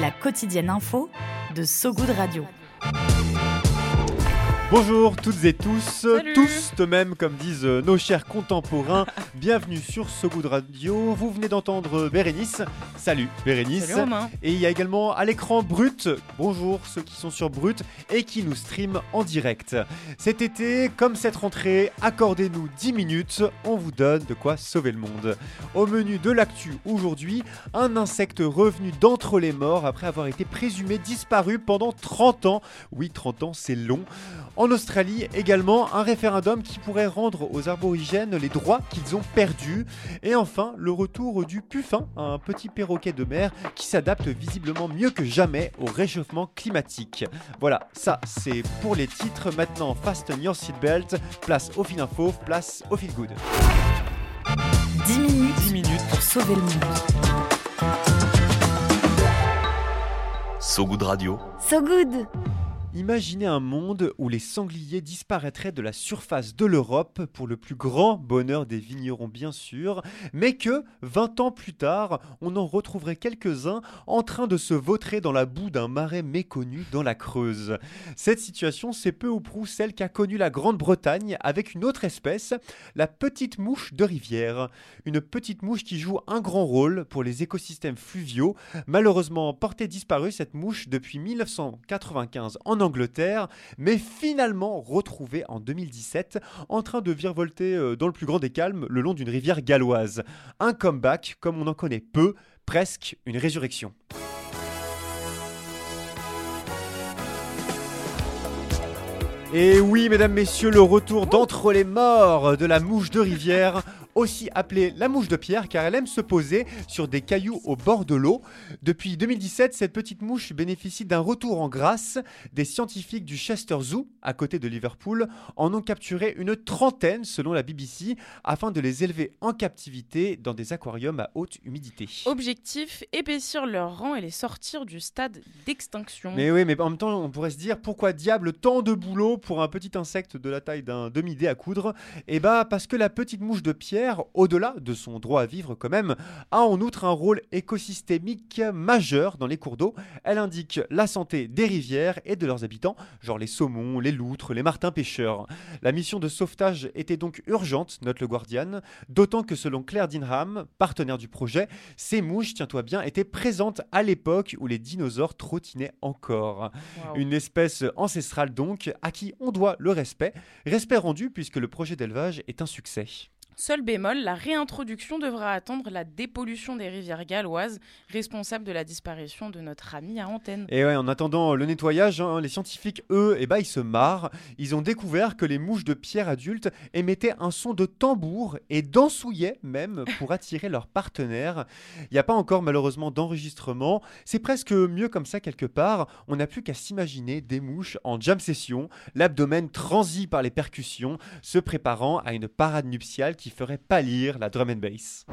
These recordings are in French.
La quotidienne info de So Good Radio. Bonjour toutes et tous, tous de même comme disent euh, nos chers contemporains. Bienvenue sur So Good Radio. Vous venez d'entendre Bérénice. Salut Bérénice. Salut Romain. Et il y a également à l'écran Brut. Bonjour ceux qui sont sur Brut et qui nous streament en direct. Cet été, comme cette rentrée, accordez-nous 10 minutes. On vous donne de quoi sauver le monde. Au menu de l'actu aujourd'hui, un insecte revenu d'entre les morts après avoir été présumé disparu pendant 30 ans. Oui, 30 ans, c'est long. En Australie, également, un référendum qui pourrait rendre aux aborigènes les droits qu'ils ont perdus. Et enfin, le retour du puffin, un petit perroquet de mer qui s'adapte visiblement mieux que jamais au réchauffement climatique. Voilà, ça c'est pour les titres. Maintenant, fasten your seatbelt, place au fil info, place au fil good. 10 minutes, 10 minutes pour sauver le monde. So Good Radio. So Good Imaginez un monde où les sangliers disparaîtraient de la surface de l'Europe pour le plus grand bonheur des vignerons bien sûr, mais que 20 ans plus tard, on en retrouverait quelques-uns en train de se vautrer dans la boue d'un marais méconnu dans la Creuse. Cette situation, c'est peu ou prou celle qu'a connue la Grande-Bretagne avec une autre espèce, la petite mouche de rivière. Une petite mouche qui joue un grand rôle pour les écosystèmes fluviaux. Malheureusement portée disparue, cette mouche depuis 1995 en Angleterre, mais finalement retrouvée en 2017 en train de virevolter euh, dans le plus grand des calmes le long d'une rivière galloise. Un comeback comme on en connaît peu, presque une résurrection. Et oui, mesdames, messieurs, le retour d'entre les morts de la mouche de rivière, aussi appelée la mouche de pierre car elle aime se poser sur des cailloux au bord de l'eau. Depuis 2017, cette petite mouche bénéficie d'un retour en grâce. Des scientifiques du Chester Zoo, à côté de Liverpool, en ont capturé une trentaine selon la BBC afin de les élever en captivité dans des aquariums à haute humidité. Objectif épaissir leur rang et les sortir du stade d'extinction. Mais oui, mais en même temps, on pourrait se dire pourquoi diable tant de boulot pour un petit insecte de la taille d'un demi-dé à coudre? Eh bah, parce que la petite mouche de pierre, au-delà de son droit à vivre quand même, a en outre un rôle écosystémique majeur dans les cours d'eau. Elle indique la santé des rivières et de leurs habitants, genre les saumons, les loutres, les martins pêcheurs. La mission de sauvetage était donc urgente, note le Guardian, d'autant que selon Claire Dinham, partenaire du projet, ces mouches, tiens-toi bien, étaient présentes à l'époque où les dinosaures trottinaient encore. Une espèce ancestrale donc, à qui on doit le respect. Respect rendu puisque le projet d'élevage est un succès. Seul bémol, la réintroduction devra attendre la dépollution des rivières galloises, responsable de la disparition de notre ami à antenne. Et ouais, en attendant le nettoyage, hein, les scientifiques, eux, eh ben, ils se marrent. Ils ont découvert que les mouches de pierre adultes émettaient un son de tambour et dansouillaient même pour attirer leurs partenaires. Il n'y a pas encore malheureusement d'enregistrement. C'est presque mieux comme ça quelque part. On n'a plus qu'à s'imaginer des mouches en jam session, l'abdomen transi par les percussions, se préparant à une parade nuptiale qui ferait pâlir la drum and bass.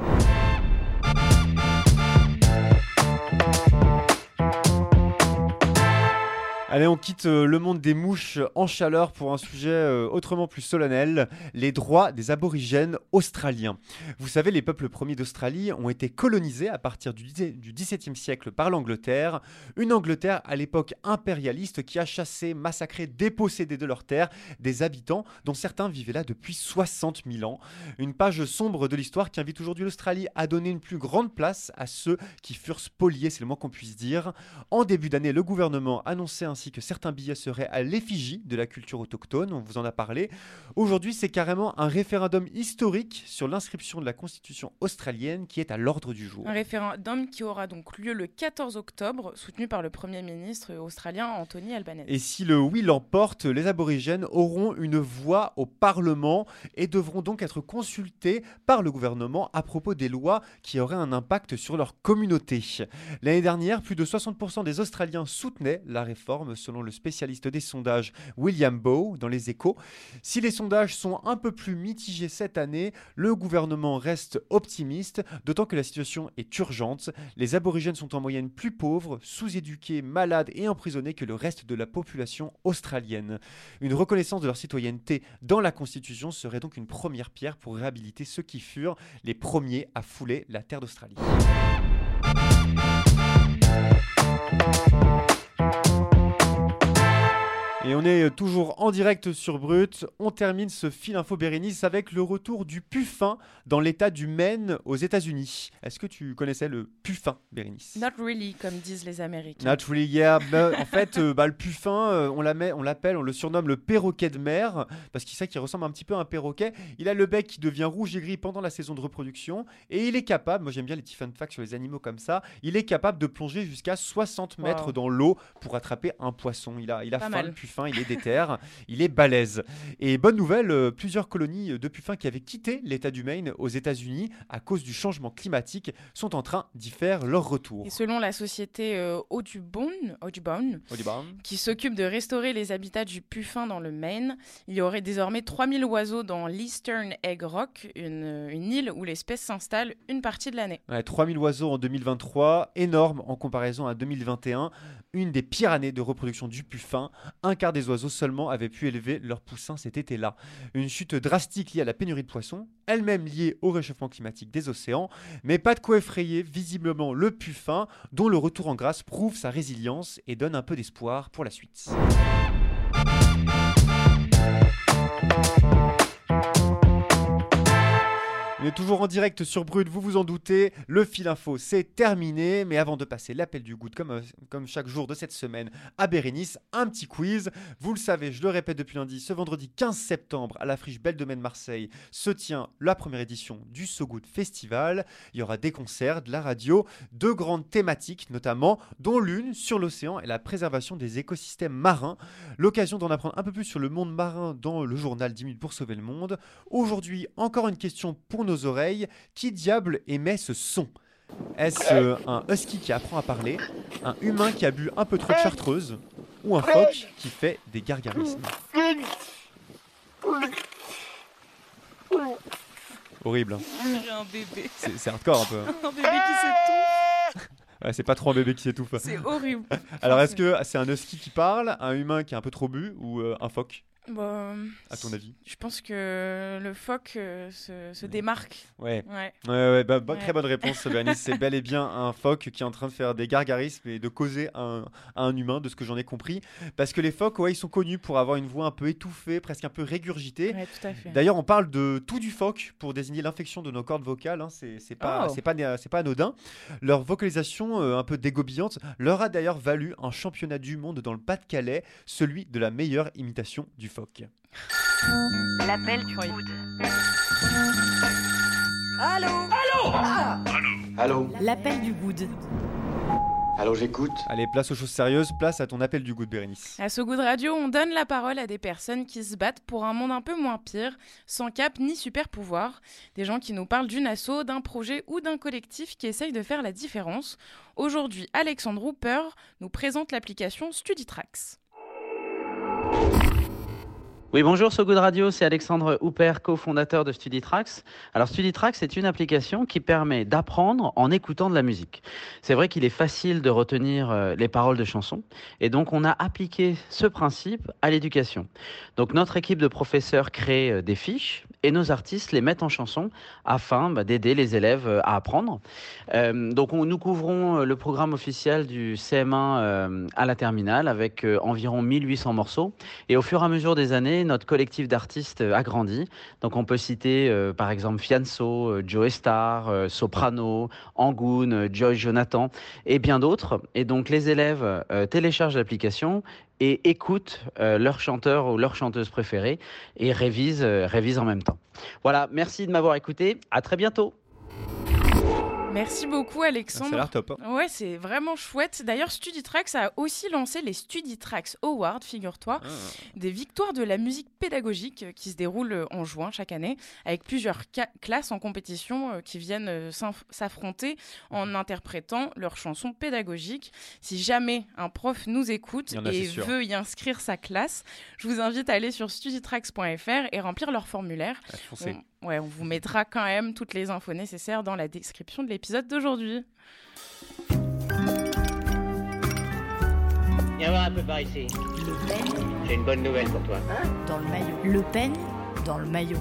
Allez, on quitte euh, le monde des mouches en chaleur pour un sujet euh, autrement plus solennel, les droits des aborigènes australiens. Vous savez, les peuples premiers d'Australie ont été colonisés à partir du XVIIe siècle par l'Angleterre, une Angleterre à l'époque impérialiste qui a chassé, massacré, dépossédé de leurs terres des habitants dont certains vivaient là depuis 60 000 ans. Une page sombre de l'histoire qui invite aujourd'hui l'Australie à donner une plus grande place à ceux qui furent spoliés, c'est le moins qu'on puisse dire. En début d'année, le ainsi ainsi que certains billets seraient à l'effigie de la culture autochtone, on vous en a parlé. Aujourd'hui, c'est carrément un référendum historique sur l'inscription de la Constitution australienne qui est à l'ordre du jour. Un référendum qui aura donc lieu le 14 octobre, soutenu par le Premier ministre australien Anthony Albanese. Et si le oui l'emporte, les aborigènes auront une voix au Parlement et devront donc être consultés par le gouvernement à propos des lois qui auraient un impact sur leur communauté. L'année dernière, plus de 60% des Australiens soutenaient la réforme, selon le spécialiste des sondages William Bow dans les échos. Si les sondages sont un peu plus mitigés cette année, le gouvernement reste optimiste, d'autant que la situation est urgente. Les aborigènes sont en moyenne plus pauvres, sous-éduqués, malades et emprisonnés que le reste de la population australienne. Une reconnaissance de leur citoyenneté dans la Constitution serait donc une première pierre pour réhabiliter ceux qui furent les premiers à fouler la terre d'Australie. Et on est toujours en direct sur Brut. On termine ce fil info Bérénice avec le retour du puffin dans l'état du Maine aux États-Unis. Est-ce que tu connaissais le puffin, Bérénice? Not really, comme disent les Américains. Not really, yeah. Bah, en fait, euh, bah, le puffin, euh, on l'appelle, on le surnomme le perroquet de mer parce qu'il sait qu'il ressemble un petit peu à un perroquet. Il a le bec qui devient rouge et gris pendant la saison de reproduction et il est capable, moi j'aime bien les petits fun facts sur les animaux comme ça, il est capable de plonger jusqu'à 60 mètres Wow. dans l'eau pour attraper un poisson. Il a, il a faim, le puffin, il est déter, il est balèze. Et bonne nouvelle, euh, plusieurs colonies de puffins qui avaient quitté l'état du Maine aux États-Unis à cause du changement climatique sont en train d'y faire leur retour. Et selon la société euh, Audubon, Audubon, Audubon. qui s'occupe de restaurer les habitats du puffin dans le Maine, il y aurait désormais 3000 oiseaux dans l'Eastern Egg Rock, une, une île où l'espèce s'installe une partie de l'année. Ouais, 3000 oiseaux en 2023, énorme en comparaison à 2021, une des pires années de reproduction du puffin. Un quart des oiseaux seulement avaient pu élever leurs poussins cet été-là. Une chute drastique liée à la pénurie de poissons, elle-même liée au réchauffement climatique des océans, mais pas de quoi effrayer visiblement le puffin, dont le retour en grâce prouve sa résilience et donne un peu d'espoir pour la suite. Toujours en direct sur Brut, vous vous en doutez. Le fil info, c'est terminé. Mais avant de passer l'appel du goût, comme, chaque jour de cette semaine à Bérénice, un petit quiz. Vous le savez, je le répète depuis lundi, ce vendredi 15 septembre, à la friche Belle Domaine Marseille, se tient la première édition du So Good Festival. Il y aura des concerts, de la radio, deux grandes thématiques notamment, dont l'une sur l'océan et la préservation des écosystèmes marins. L'occasion d'en apprendre un peu plus sur le monde marin dans le journal 10 minutes pour sauver le monde. Aujourd'hui, encore une question pour nos oreilles. Qui diable émet ce son? Est-ce euh, un husky qui apprend à parler, un humain qui a bu un peu trop de chartreuse, ou un phoque qui fait des gargarismes? Horrible, hein. J'ai un bébé. c'est c'est hardcore un peu. hein. Un bébé qui s'étouffe. Ouais, c'est pas trop un bébé qui s'étouffe. C'est horrible. Alors est-ce que c'est un husky qui parle, un humain qui a un peu trop bu, ou euh, un phoque, Bah, à ton avis Je pense que le phoque euh, se, se démarque. Ouais. Ouais. Ouais, ouais, bah, bah, très bonne réponse, Bernice. C'est bel et bien un phoque qui est en train de faire des gargarismes et de causer un, à un humain, de ce que j'en ai compris. Parce que les phoques, ouais, ils sont connus pour avoir une voix un peu étouffée, presque un peu régurgitée. ouais, tout à fait. D'ailleurs, on parle de tout du phoque pour désigner l'infection de nos cordes vocales. hein. C'est pas, Oh. c'est pas, né- c'est pas anodin. Leur vocalisation, euh, un peu dégobillante, leur a d'ailleurs valu un championnat du monde dans le Pas-de-Calais, celui de la meilleure imitation du phoque. L'appel du Oui. coude. Allô L'appel du good. Allô, j'écoute. Allez, place aux choses sérieuses, place à ton appel du goût de Bérénice. À So Good Radio, on donne la parole à des personnes qui se battent pour un monde un peu moins pire, sans cap ni super pouvoir. Des gens qui nous parlent d'une asso, d'un projet ou d'un collectif qui essaye de faire la différence. Aujourd'hui, Alexandre Hooper nous présente l'application StudyTrax. Oui, bonjour, So Good Radio, c'est Alexandre Hooper, cofondateur de StudyTrax. Alors, StudyTrax, c'est une application qui permet d'apprendre en écoutant de la musique. C'est vrai qu'il est facile de retenir euh, les paroles de chansons, et donc on a appliqué ce principe à l'éducation. Donc, notre équipe de professeurs crée euh, des fiches, et nos artistes les mettent en chanson afin bah, d'aider les élèves euh, à apprendre. Donc, on, nous couvrons le programme officiel du CM1 euh, à la terminale avec environ 1800 morceaux. Et au fur et à mesure des années, notre collectif d'artistes a grandi. Donc on peut citer par exemple Fianso, Joe Star, Soprano, Angoon, Joy Jonathan et bien d'autres. Et donc les élèves téléchargent l'application et écoutent leur chanteur ou leur chanteuse préférée et révisent, révisent en même temps. Voilà, merci de m'avoir écouté. À très bientôt. Merci beaucoup Alexandre. Ça a l'air top. Hein. Ouais, c'est vraiment chouette. D'ailleurs, StudiTrax a aussi lancé les StudiTrax Awards, figure-toi, ah. des victoires de la musique pédagogique euh, qui se déroulent euh, en juin chaque année, avec plusieurs classes en compétition euh, qui viennent s'affronter en mhm. interprétant leurs chansons pédagogiques. Si jamais un prof nous écoute et veut y inscrire sa classe, je vous invite à aller sur studitrax.fr et remplir leur formulaire. Ouais, on vous mettra quand même toutes les infos nécessaires dans la description de l'épisode d'aujourd'hui. Viens voir un peu par ici. Le peigne. J'ai une bonne nouvelle pour toi. Hein? Dans le maillot. Le peigne dans le maillot.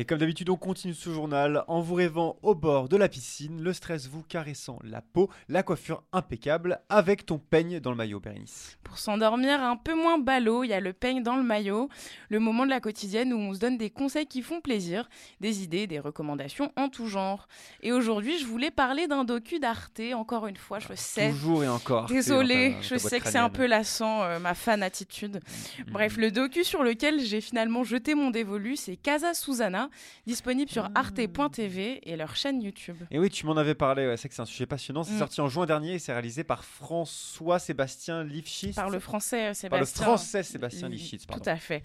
Et comme d'habitude, on continue ce journal en vous rêvant au bord de la piscine, le stress vous caressant la peau, la coiffure impeccable, avec ton peigne dans le maillot, Bérénice. Pour s'endormir un peu moins ballot, il y a le peigne dans le maillot, le moment de la quotidienne où on se donne des conseils qui font plaisir, des idées, des recommandations en tout genre. Et aujourd'hui, je voulais parler d'un docu d'Arte, encore une fois, je ah, sais. Toujours et encore. Désolée, je sais que c'est un peu lassant, euh, ma fan attitude. Mm-hmm. Bref, le docu sur lequel j'ai finalement jeté mon dévolu, c'est Casa Susana disponible sur arte.tv et leur chaîne YouTube. Et oui, tu m'en avais parlé, c'est que c'est un sujet passionnant. C'est mm. sorti en juin dernier et c'est réalisé par François Sébastien Lifshitz. Par le français Sébastien. Par le français Sébastien Lifshitz, Tout à fait.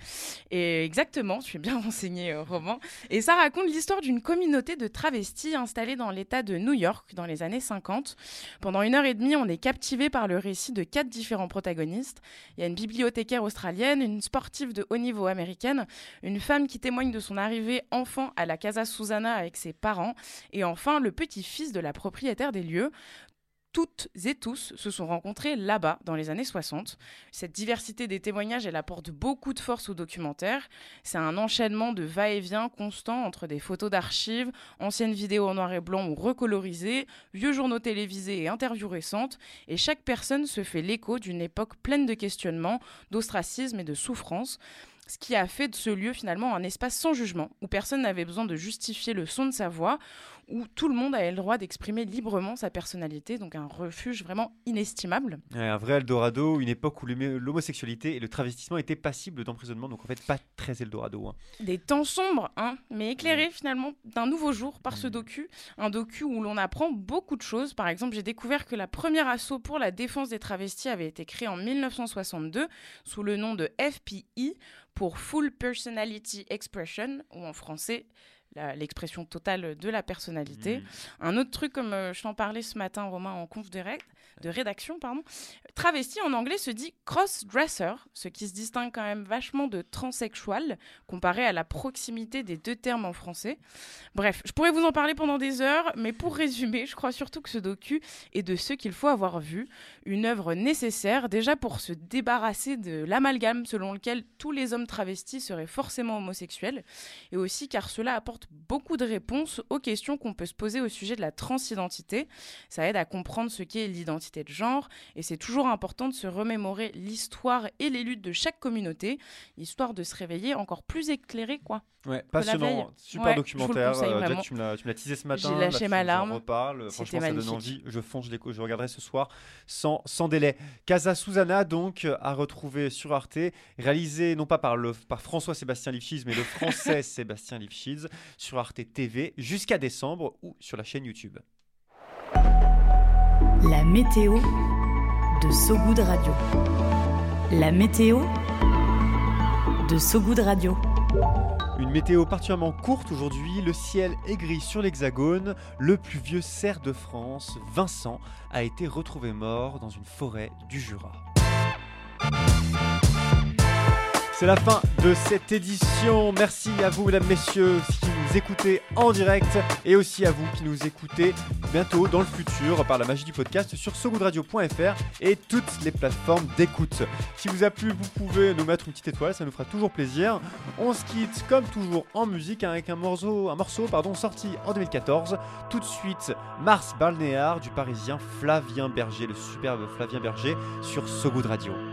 Et exactement, je suis bien renseigné, euh, Roman. Et ça raconte l'histoire d'une communauté de travestis installée dans l'État de New York dans les années 50. Pendant une heure et demie, on est captivé par le récit de quatre différents protagonistes. Il y a une bibliothécaire australienne, une sportive de haut niveau américaine, une femme qui témoigne de son arrivée enfant à la Casa Susana avec ses parents, et enfin le petit-fils de la propriétaire des lieux toutes et tous se sont rencontrés là-bas dans les années 60. Cette diversité des témoignages, elle apporte beaucoup de force au documentaire. C'est un enchaînement de va-et-vient constant entre des photos d'archives, anciennes vidéos en noir et blanc ou recolorisées, vieux journaux télévisés et interviews récentes. Et chaque personne se fait l'écho d'une époque pleine de questionnements, d'ostracisme et de souffrance ce qui a fait de ce lieu finalement un espace sans jugement, où personne n'avait besoin de justifier le son de sa voix, où tout le monde avait le droit d'exprimer librement sa personnalité, donc un refuge vraiment inestimable. un vrai Eldorado, une époque où l'homosexualité et le travestissement étaient passibles d'emprisonnement, donc en fait pas très Eldorado. Hein. Des temps sombres, hein, mais éclairés finalement d'un nouveau jour par ce docu, un docu où l'on apprend beaucoup de choses. Par exemple, j'ai découvert que la première assaut pour la défense des travestis avait été créée en 1962 sous le nom de FPI pour Full Personality Expression, ou en français l'expression totale de la personnalité. Mmh. Un autre truc, comme euh, je t'en parlais ce matin, Romain, en conf direct, de rédaction, pardon. Travesti en anglais se dit cross-dresser, ce qui se distingue quand même vachement de transsexual, comparé à la proximité des deux termes en français. Bref, je pourrais vous en parler pendant des heures, mais pour résumer, je crois surtout que ce docu est de ce qu'il faut avoir vu, une œuvre nécessaire déjà pour se débarrasser de l'amalgame selon lequel tous les hommes travestis seraient forcément homosexuels, et aussi car cela apporte beaucoup de réponses aux questions qu'on peut se poser au sujet de la transidentité. Ça aide à comprendre ce qu'est l'identité de genre, et c'est toujours important de se remémorer l'histoire et les luttes de chaque communauté, histoire de se réveiller encore plus éclairé, quoi. Ouais, passionnant, super documentaire. Euh, tu me l'as teasé ce matin. J'ai lâché ma larme. reparle. Franchement, ça donne envie. Je fonce, je, je regarderai ce soir sans, sans délai. Casa Susana, donc, à retrouver sur Arte, réalisé non pas par, le, par François Sébastien Lifshitz, mais le français Sébastien Lifshitz, sur Arte TV jusqu'à décembre ou sur la chaîne YouTube. La météo de Sogoud Radio. La météo de Sogoud Radio. Une météo particulièrement courte aujourd'hui, le ciel est gris sur l'hexagone, le plus vieux cerf de France, Vincent, a été retrouvé mort dans une forêt du Jura. C'est la fin de cette édition. Merci à vous, mesdames, messieurs, qui nous écoutez en direct et aussi à vous qui nous écoutez bientôt dans le futur par la magie du podcast sur sogoodradio.fr et toutes les plateformes d'écoute. Si vous a plu, vous pouvez nous mettre une petite étoile, ça nous fera toujours plaisir. On se quitte comme toujours en musique avec un morceau, un morceau sorti en 2014. Tout de suite, Mars Balnéard du parisien Flavien Berger, le superbe Flavien Berger sur So Good Radio.